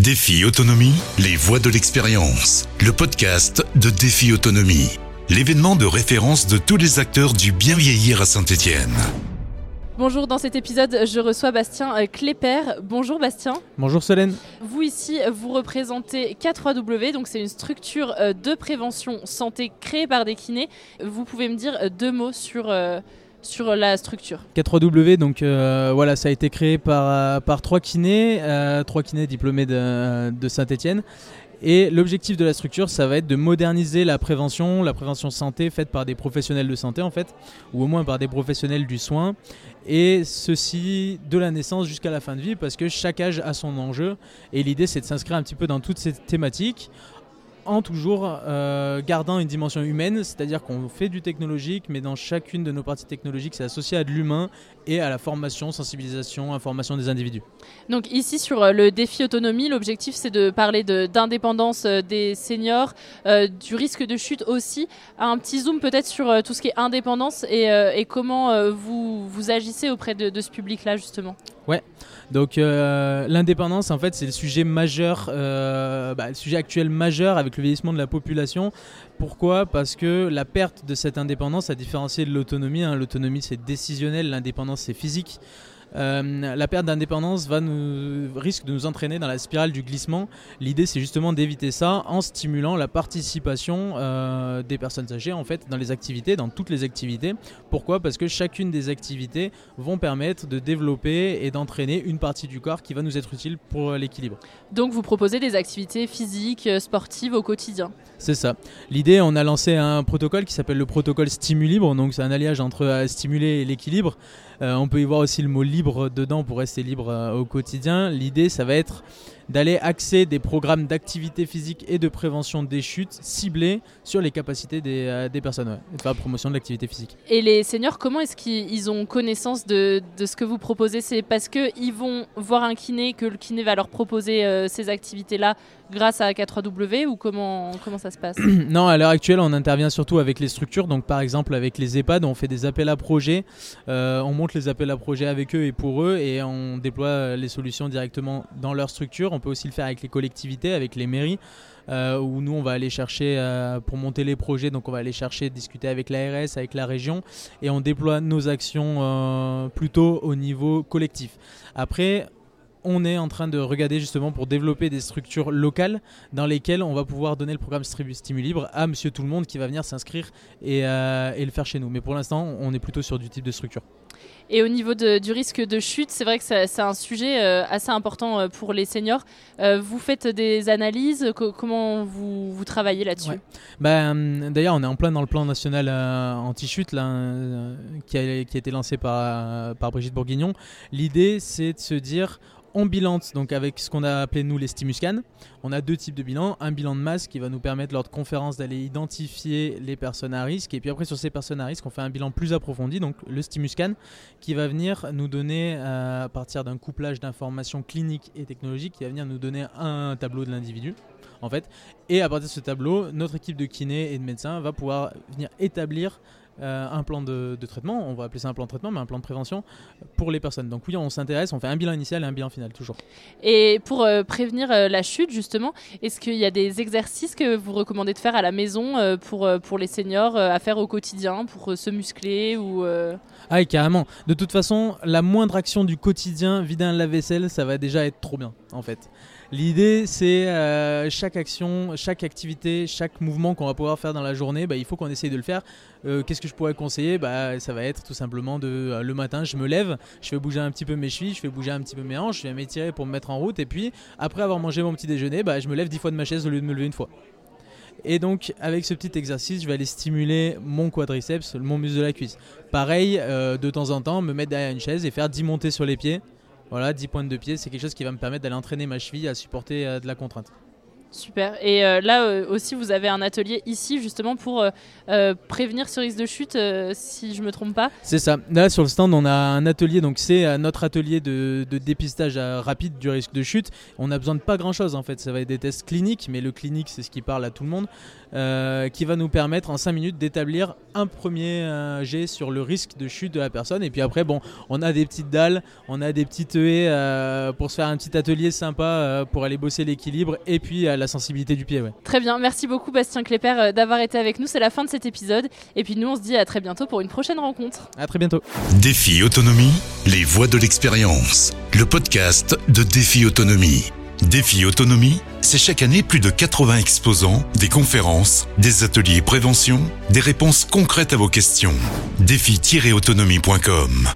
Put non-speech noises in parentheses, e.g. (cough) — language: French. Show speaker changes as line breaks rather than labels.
Défi Autonomie, les voix de l'expérience. Le podcast de Défi Autonomie. L'événement de référence de tous les acteurs du bien vieillir à Saint-Étienne.
Bonjour, dans cet épisode, je reçois Bastien euh, Klepper. Bonjour Bastien.
Bonjour Solène.
Vous ici, vous représentez K3W, donc c'est une structure euh, de prévention santé créée par des kinés. Vous pouvez me dire euh, deux mots sur, sur la structure
K3W, donc voilà, ça a été créé par, par trois kinés, trois kinés diplômés de, de Saint-Étienne. Et l'objectif de la structure, ça va être de moderniser la prévention, la prévention santé faite par des professionnels de santé en fait, ou au moins par des professionnels du soin. Et ceci de la naissance jusqu'à la fin de vie, parce que chaque âge a son enjeu. Et l'idée, c'est de s'inscrire un petit peu dans toutes ces thématiques en toujours euh, gardant une dimension humaine, c'est-à-dire qu'on fait du technologique, mais dans chacune de nos parties technologiques, c'est associé à de l'humain et à la formation, sensibilisation, information des individus.
Donc ici sur euh, le défi autonomie, l'objectif c'est de parler d'indépendance euh, des seniors, du risque de chute aussi. Un petit zoom peut-être sur tout ce qui est indépendance et, comment vous, agissez auprès de ce public-là justement.
Ouais. Donc euh, l'indépendance, en fait, c'est le sujet majeur, euh, bah, le sujet actuel majeur avec le vieillissement de la population. Pourquoi? Parce que la perte de cette indépendance, a différencié de l'autonomie, hein. l'autonomie c'est décisionnel, l'indépendance c'est physique. Euh, la perte d'indépendance va nous, risque de nous entraîner dans la spirale du glissement. L'idée, c'est justement d'éviter ça en stimulant la participation euh, des personnes âgées en fait dans les activités, dans toutes les activités. Pourquoi? Parce que chacune des activités vont permettre de développer et d'entraîner une partie du corps qui va nous être utile pour l'équilibre.
Donc, vous proposez des activités physiques, euh, sportives au quotidien
C'est ça. L'idée, on a lancé un protocole qui s'appelle le protocole Stimulibre. Donc, c'est un alliage entre stimuler et l'équilibre. On peut y voir aussi le mot libre libre dedans pour rester libre euh, au quotidien. L'idée, ça va être d'aller axer des programmes d'activité physique et de prévention des chutes ciblés sur les capacités des, euh, des personnes, et de faire la promotion de l'activité physique.
Et les seniors, comment est-ce qu'ils ont connaissance de, de, ce que vous proposez? C'est parce qu'ils vont voir un kiné, que le kiné va leur proposer euh, ces activités-là grâce à K3W ou comment, comment ça se passe? (clears throat)
Non, à l'heure actuelle, on intervient surtout avec les structures. Donc, par exemple, avec les EHPAD, on fait des appels à projets. Euh, on monte les appels à projets avec eux et pour eux et on déploie les solutions directement dans leur structure. On peut aussi le faire avec les collectivités, avec les mairies. Euh, où nous on va aller chercher euh, pour monter les projets, donc on va aller chercher discuter avec l'ARS, avec la région, et on déploie nos actions plutôt au niveau collectif. Après, on est en train de regarder justement pour développer des structures locales dans lesquelles on va pouvoir donner le programme Stimu Libre à Monsieur Tout le Monde qui va venir s'inscrire et, euh, et, le faire chez nous. Mais pour l'instant, on est plutôt sur du type de structure.
Et au niveau du risque de chute, c'est vrai que c'est un sujet euh, assez important euh, pour les seniors. vous faites des analyses, comment vous, vous travaillez là-dessus?
Ben, D'ailleurs, on est en plein dans le plan national anti-chute qui, a, qui a été lancé par, par Brigitte Bourguignon. L'idée, c'est de se dire on bilance donc avec ce qu'on a appelé nous les stimuscans. On a deux types de bilans. Un bilan de masse qui va nous permettre lors de conférences d'aller identifier les personnes à risque. Et puis après sur ces personnes à risque, on fait un bilan plus approfondi, donc le stimuscan, qui va venir nous donner, euh, à partir d'un couplage d'informations cliniques et technologiques, qui va venir nous donner un tableau de l'individu. En fait, et à partir de ce tableau, notre équipe de kinés et de médecins va pouvoir venir établir euh, un plan de, traitement, on va appeler ça un plan de traitement, mais un plan de prévention pour les personnes. Donc oui, on s'intéresse, on fait un bilan initial et un bilan final, toujours.
Et pour euh, prévenir euh, la chute, justement, est-ce qu'il y a des exercices que vous recommandez de faire à la maison pour, pour les seniors à faire au quotidien, pour se muscler ou
Ah carrément. De toute façon, la moindre action du quotidien, vider un lave-vaisselle, ça va déjà être trop bien, en fait. L'idée, c'est euh, chaque action, chaque activité, chaque mouvement qu'on va pouvoir faire dans la journée, bah, il faut qu'on essaye de le faire. Euh, qu'est-ce que je pourrais conseiller? Bah, Ça va être tout simplement de euh, le matin, je me lève, je fais bouger un petit peu mes chevilles, je fais bouger un petit peu mes hanches, je vais m'étirer pour me mettre en route. Et puis, après avoir mangé mon petit déjeuner, bah, je me lève dix fois de ma chaise au lieu de me lever une fois. Et donc, avec ce petit exercice, je vais aller stimuler mon quadriceps, mon muscle de la cuisse. Pareil, de temps en temps, me mettre derrière une chaise et faire 10 montées sur les pieds. Voilà, 10 pointes de pied, c'est quelque chose qui va me permettre d'aller entraîner ma cheville à supporter euh, de la contrainte.
Super. Et euh, là euh, aussi, vous avez un atelier ici justement pour euh, prévenir ce risque de chute, si je me trompe pas.
C'est ça. Là, sur le stand, on a un atelier. Donc, c'est notre atelier de, dépistage rapide du risque de chute. On a besoin de pas grand chose en fait. Ça va être des tests cliniques, mais le clinique, c'est ce qui parle à tout le monde, qui va nous permettre en 5 minutes d'établir un premier jet sur le risque de chute de la personne. Et puis après, bon, on a des petites dalles, on a des petites haies pour se faire un petit atelier sympa pour aller bosser l'équilibre et puis la sensibilité du pied. Ouais.
Très bien, merci beaucoup Bastien Klepper euh, d'avoir été avec nous. C'est la fin de cet épisode. Et puis nous, on se dit à très bientôt pour une prochaine rencontre.
À très bientôt.
Défi Autonomie, les voies de l'expérience. Le podcast de Défi Autonomie. Défi Autonomie, c'est chaque année plus de 80 exposants, des conférences, des ateliers prévention, des réponses concrètes à vos questions. Défi-autonomie.com